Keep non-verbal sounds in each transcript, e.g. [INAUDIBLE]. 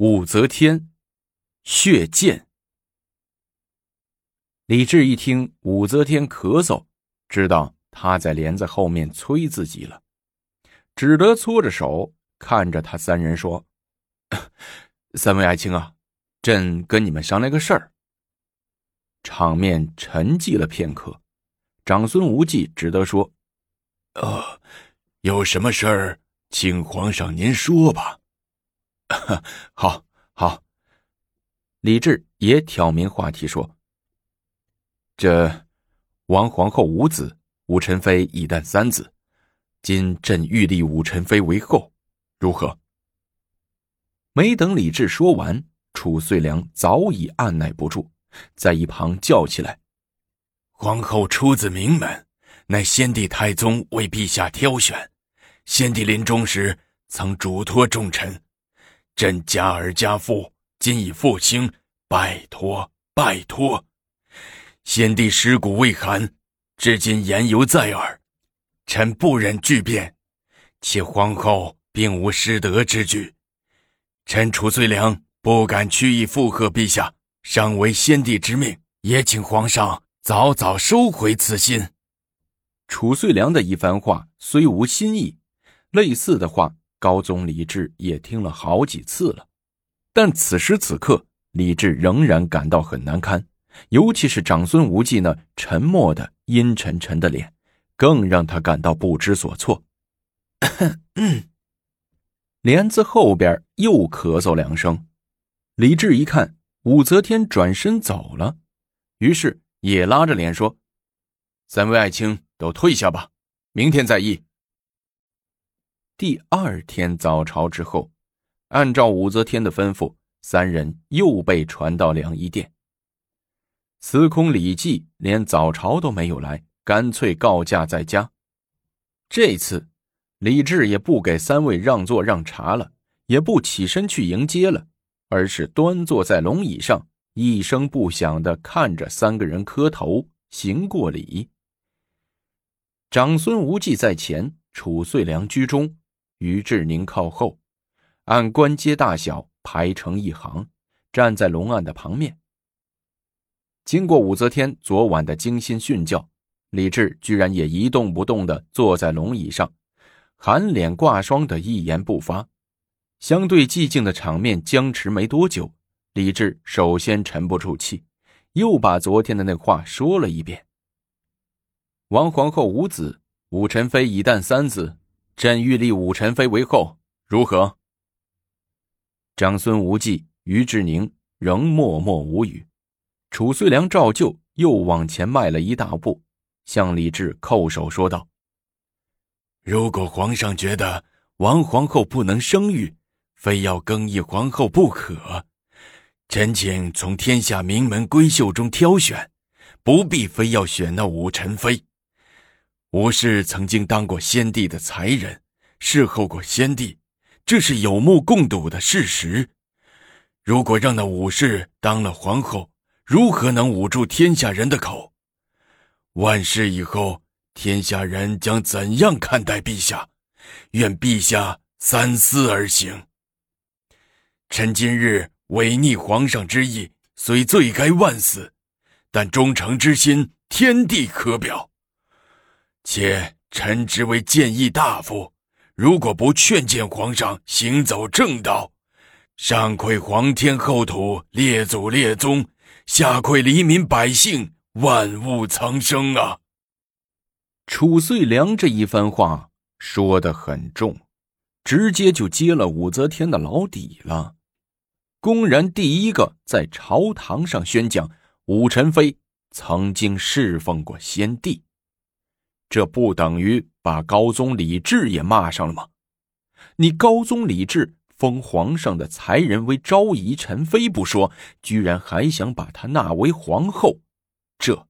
武则天血溅。李治一听武则天咳嗽，知道他在帘子后面催自己了，只得搓着手看着他三人说：“ [CLEARS THROAT] 三位爱卿啊，朕跟你们商量个事儿。”场面沉寂了片刻，长孙无忌只得说：“呃，有什么事儿，请皇上您说吧。” [LAUGHS] 好，好。李治也挑明话题说：“这王皇后无子，武宸妃已诞三子，今朕欲立武宸妃为后，如何？”没等李治说完，褚遂良早已按耐不住，在一旁叫起来：“皇后出自名门，乃先帝太宗为陛下挑选，先帝临终时曾嘱托重臣。”朕家儿家父今已复兴，拜托拜托！先帝尸骨未寒，至今言犹在耳，臣不忍巨变，且皇后并无失德之举，臣褚遂良不敢屈意附和陛下，尚为先帝之命，也请皇上早早收回此心。褚遂良的一番话虽无新意，类似的话。高宗李治也听了好几次了，但此时此刻，李治仍然感到很难堪，尤其是长孙无忌那沉默的阴沉沉的脸，更让他感到不知所措。[COUGHS] 帘子后边又咳嗽两声，李治一看武则天转身走了，于是也拉着脸说：“三位爱卿都退下吧，明天再议。”第二天早朝之后，按照武则天的吩咐，三人又被传到凉衣殿。司空李绩连早朝都没有来，干脆告假在家。这次，李治也不给三位让座让茶了，也不起身去迎接了，而是端坐在龙椅上，一声不响的看着三个人磕头行过礼。长孙无忌在前，褚遂良居中。于志宁靠后，按官阶大小排成一行，站在龙案的旁边。经过武则天昨晚的精心训教，李治居然也一动不动的坐在龙椅上，含脸挂霜的一言不发。相对寂静的场面僵持没多久，李治首先沉不住气，又把昨天的那话说了一遍：“王皇后无子，武宸妃已诞三子。”朕欲立武宸妃为后，如何？长孙无忌、于志宁仍默默无语。褚遂良照旧又往前迈了一大步，向李治叩首说道：“如果皇上觉得王皇后不能生育，非要更易皇后不可，臣请从天下名门闺秀中挑选，不必非要选那武宸妃。”武氏曾经当过先帝的才人，侍候过先帝，这是有目共睹的事实。如果让那武氏当了皇后，如何能捂住天下人的口？万世以后，天下人将怎样看待陛下？愿陛下三思而行。臣今日违逆皇上之意，虽罪该万死，但忠诚之心，天地可表。且臣只为谏议大夫，如果不劝谏皇上行走正道，上愧皇天厚土、列祖列宗，下愧黎民百姓、万物苍生啊！褚遂良这一番话说的很重，直接就揭了武则天的老底了，公然第一个在朝堂上宣讲武宸妃曾经侍奉过先帝。这不等于把高宗李治也骂上了吗？你高宗李治封皇上的才人为昭仪宸妃不说，居然还想把她纳为皇后，这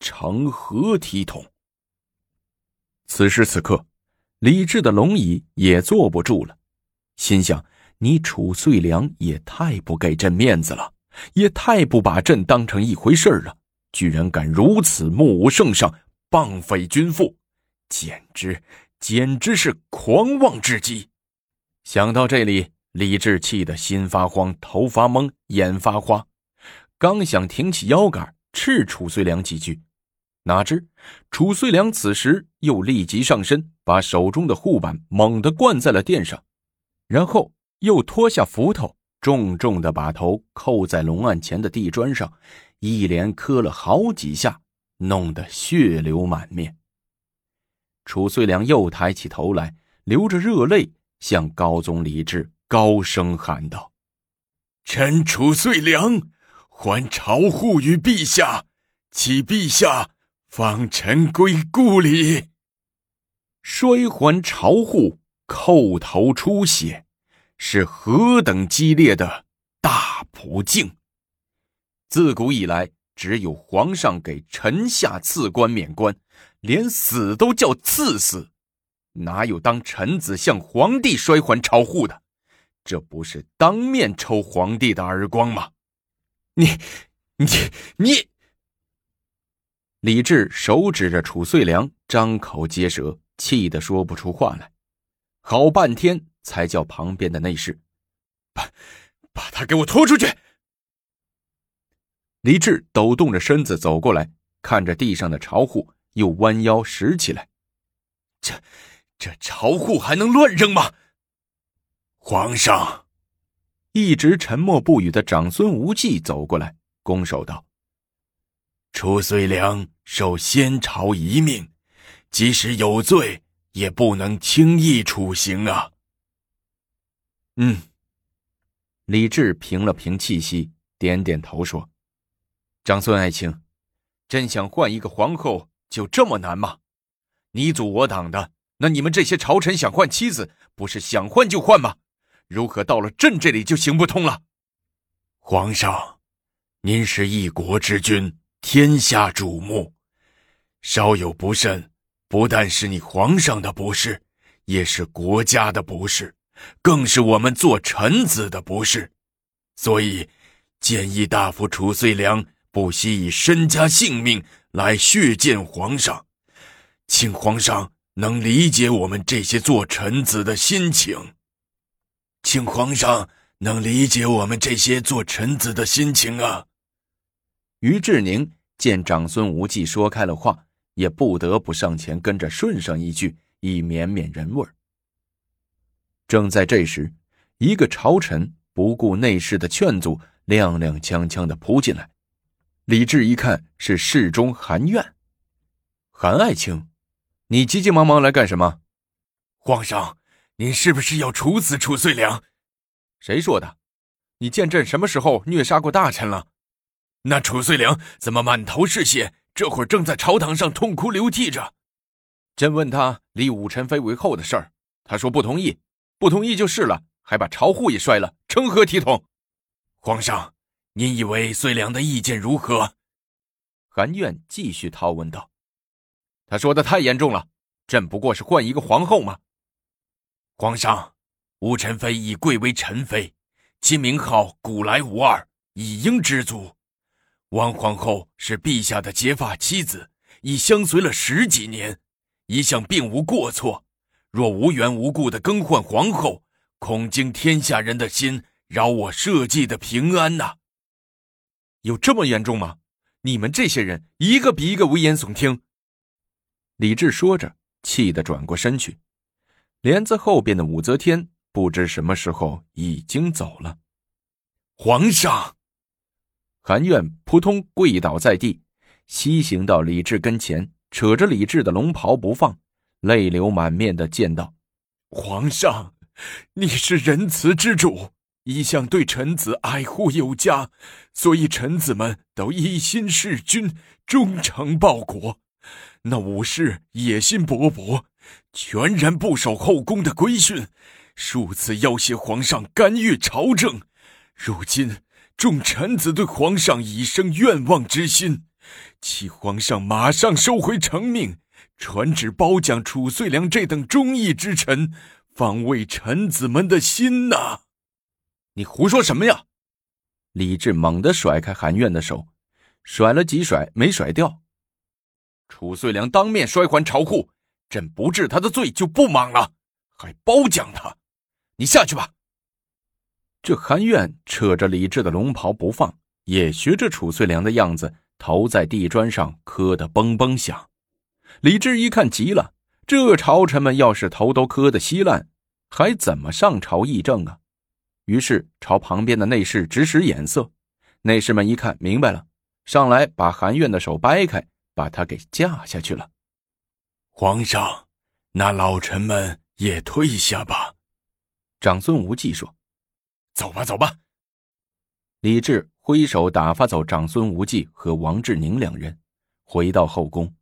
成何体统？此时此刻，李治的龙椅也坐不住了，心想：你褚遂良也太不给朕面子了，也太不把朕当成一回事了，居然敢如此目无圣上！棒匪君父，简直简直是狂妄至极！想到这里，李治气得心发慌，头发懵，眼发花，刚想挺起腰杆斥楚遂良几句，哪知楚遂良此时又立即上身，把手中的护板猛地灌在了垫上，然后又脱下斧头，重重的把头扣在龙案前的地砖上，一连磕了好几下，弄得血流满面。褚遂良又抬起头来，流着热泪，向高宗李治。高声喊道：“臣褚遂良还朝护于陛下，启陛下放臣归故里。摔还朝护，叩头出血，是何等激烈的大普敬！自古以来，只有皇上给臣下赐官免官，连死都叫赐死，哪有当臣子向皇帝摔还朝护的？”这不是当面抽皇帝的耳光吗？你、你、你！李治手指着楚遂良，张口结舌，气得说不出话来，好半天才叫旁边的内侍把把他给我拖出去。李治抖动着身子走过来，看着地上的朝户，又弯腰拾起来。这这朝户还能乱扔吗？皇上，一直沉默不语的长孙无忌走过来，拱手道：“褚遂良受先朝遗命，即使有罪，也不能轻易处刑啊。”嗯。李治平了平气息，点点头说：“长孙爱卿，朕想换一个皇后，就这么难吗？你阻我挡的，那你们这些朝臣想换妻子，不是想换就换吗？”如何到了朕这里就行不通了？皇上，您是一国之君，天下瞩目，稍有不慎，不但是你皇上的不是，也是国家的不是，更是我们做臣子的不是。所以，建议大夫楚遂良不惜以身家性命来血见皇上，请皇上能理解我们这些做臣子的心情。请皇上能理解我们这些做臣子的心情啊！于志宁见长孙无忌说开了话，也不得不上前跟着顺上一句，以绵绵人味儿正在这时，一个朝臣不顾内侍的劝阻，踉踉跄跄的扑进来。李治一看是侍中韩苑，韩爱卿，你急急忙忙来干什么？皇上。您是不是要处死褚遂良？谁说的？你见朕什么时候虐杀过大臣了？那褚遂良怎么满头是血？这会儿正在朝堂上痛哭流涕着。朕问他立武臣妃为后的事儿，他说不同意，不同意就是了，还把朝户也摔了，成何体统？皇上，您以为遂良的意见如何？韩苑继续掏问道：“他说的太严重了，朕不过是换一个皇后吗？”皇上，武臣妃已贵为臣妃，其名号古来无二，已应知足。王皇后是陛下的结发妻子，已相随了十几年，一向并无过错。若无缘无故的更换皇后，恐惊天下人的心，扰我社稷的平安呐！有这么严重吗？你们这些人一个比一个危言耸听。李治说着，气得转过身去。帘子后边的武则天不知什么时候已经走了。皇上，韩苑扑通跪倒在地，西行到李治跟前，扯着李治的龙袍不放，泪流满面的见道：“皇上，你是仁慈之主，一向对臣子爱护有加，所以臣子们都一心事君，忠诚报国。那武士野心勃勃。”全然不守后宫的规训，数次要挟皇上干预朝政。如今众臣子对皇上已生愿望之心，启皇上马上收回成命，传旨褒奖楚遂良这等忠义之臣，方慰臣子们的心呐！你胡说什么呀？李治猛地甩开韩苑的手，甩了几甩没甩掉。楚遂良当面摔还朝库。朕不治他的罪就不莽了，还褒奖他，你下去吧。这韩苑扯着李治的龙袍不放，也学着褚遂良的样子，头在地砖上磕得嘣嘣响。李治一看急了，这朝臣们要是头都磕得稀烂，还怎么上朝议政啊？于是朝旁边的内侍指使眼色，内侍们一看明白了，上来把韩苑的手掰开，把他给架下去了。皇上，那老臣们也退下吧。长孙无忌说：“走吧，走吧。”李治挥手打发走长孙无忌和王志宁两人，回到后宫。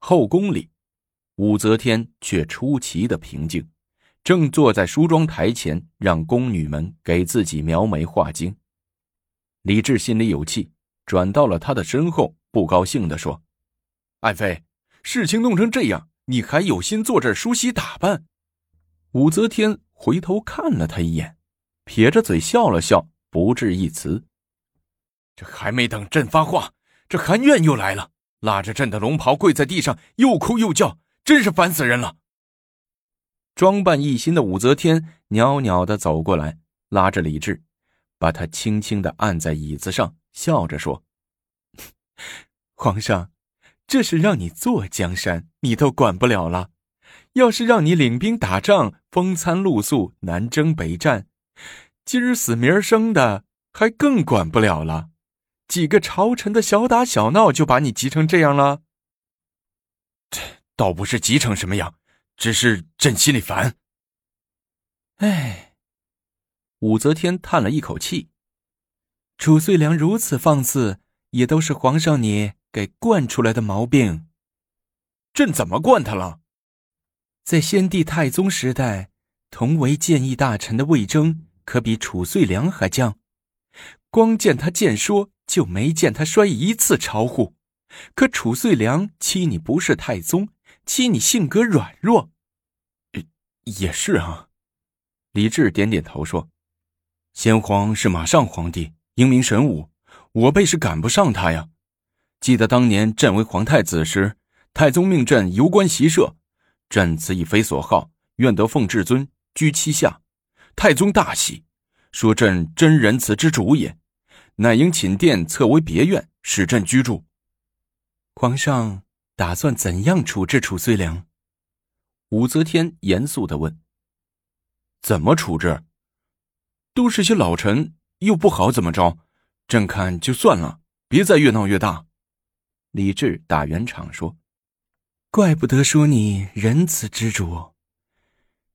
后宫里，武则天却出奇的平静，正坐在梳妆台前，让宫女们给自己描眉画睛。李治心里有气，转到了他的身后，不高兴地说：“爱妃，事情弄成这样，你还有心坐这儿梳洗打扮？”武则天回头看了他一眼，撇着嘴笑了笑，不置一词。这还没等朕发话，这韩苑又来了。拉着朕的龙袍跪在地上，又哭又叫，真是烦死人了。装扮一新的武则天袅袅的走过来，拉着李治，把他轻轻的按在椅子上，笑着说：“ [LAUGHS] 皇上，这是让你坐江山，你都管不了了；要是让你领兵打仗，风餐露宿，南征北战，今儿死明儿生的，还更管不了了。”几个朝臣的小打小闹就把你急成这样了？这倒不是急成什么样，只是朕心里烦。哎，武则天叹了一口气：“褚遂良如此放肆，也都是皇上你给惯出来的毛病。朕怎么惯他了？在先帝太宗时代，同为谏议大臣的魏征，可比褚遂良还犟。光见他谏说。”就没见他摔一次朝户，可褚遂良欺你不是太宗，欺你性格软弱。也是啊，李治点点头说：“先皇是马上皇帝，英明神武，我辈是赶不上他呀。记得当年朕为皇太子时，太宗命朕游观习射，朕此以非所好，愿得奉至尊居其下。太宗大喜，说朕真仁慈之主也。”乃应寝殿侧为别院，使朕居住。皇上打算怎样处置褚遂良？武则天严肃的问。怎么处置？都是些老臣，又不好怎么着？朕看就算了，别再越闹越大。李治打圆场说：“怪不得说你仁慈之主。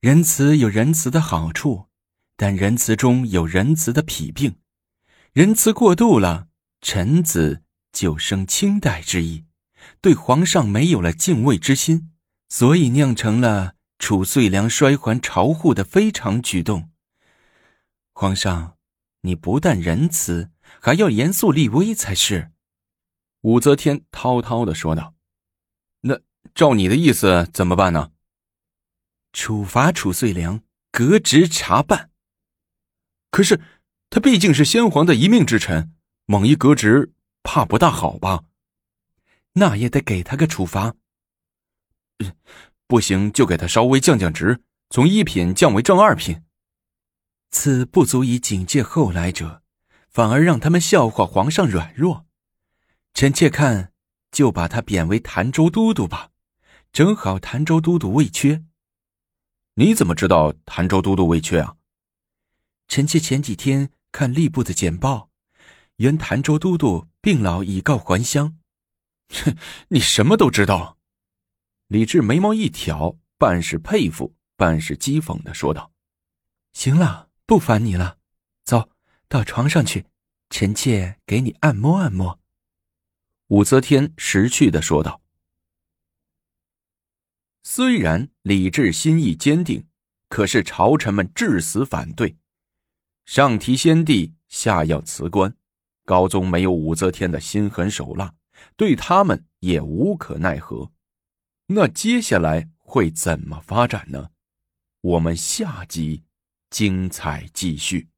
仁慈有仁慈的好处，但仁慈中有仁慈的脾病。”仁慈过度了，臣子就生轻待之意，对皇上没有了敬畏之心，所以酿成了褚遂良衰还朝户的非常举动。皇上，你不但仁慈，还要严肃立威才是。”武则天滔滔的说道。“那照你的意思怎么办呢？”处罚褚遂良，革职查办。可是。他毕竟是先皇的一命之臣，猛一革职，怕不大好吧？那也得给他个处罚。不行，就给他稍微降降职，从一品降为正二品。此不足以警戒后来者，反而让他们笑话皇上软弱。臣妾看，就把他贬为潭州都督吧，正好潭州都督未缺。你怎么知道潭州都督未缺啊？臣妾前几天。看吏部的简报，原潭州都督病老，已告还乡。哼，[LAUGHS] 你什么都知道。李治眉毛一挑，半是佩服，半是讥讽的说道：“行了，不烦你了，走到床上去，臣妾给你按摩按摩。”武则天识趣的说道。虽然李治心意坚定，可是朝臣们至死反对。上提先帝，下要辞官，高宗没有武则天的心狠手辣，对他们也无可奈何。那接下来会怎么发展呢？我们下集精彩继续。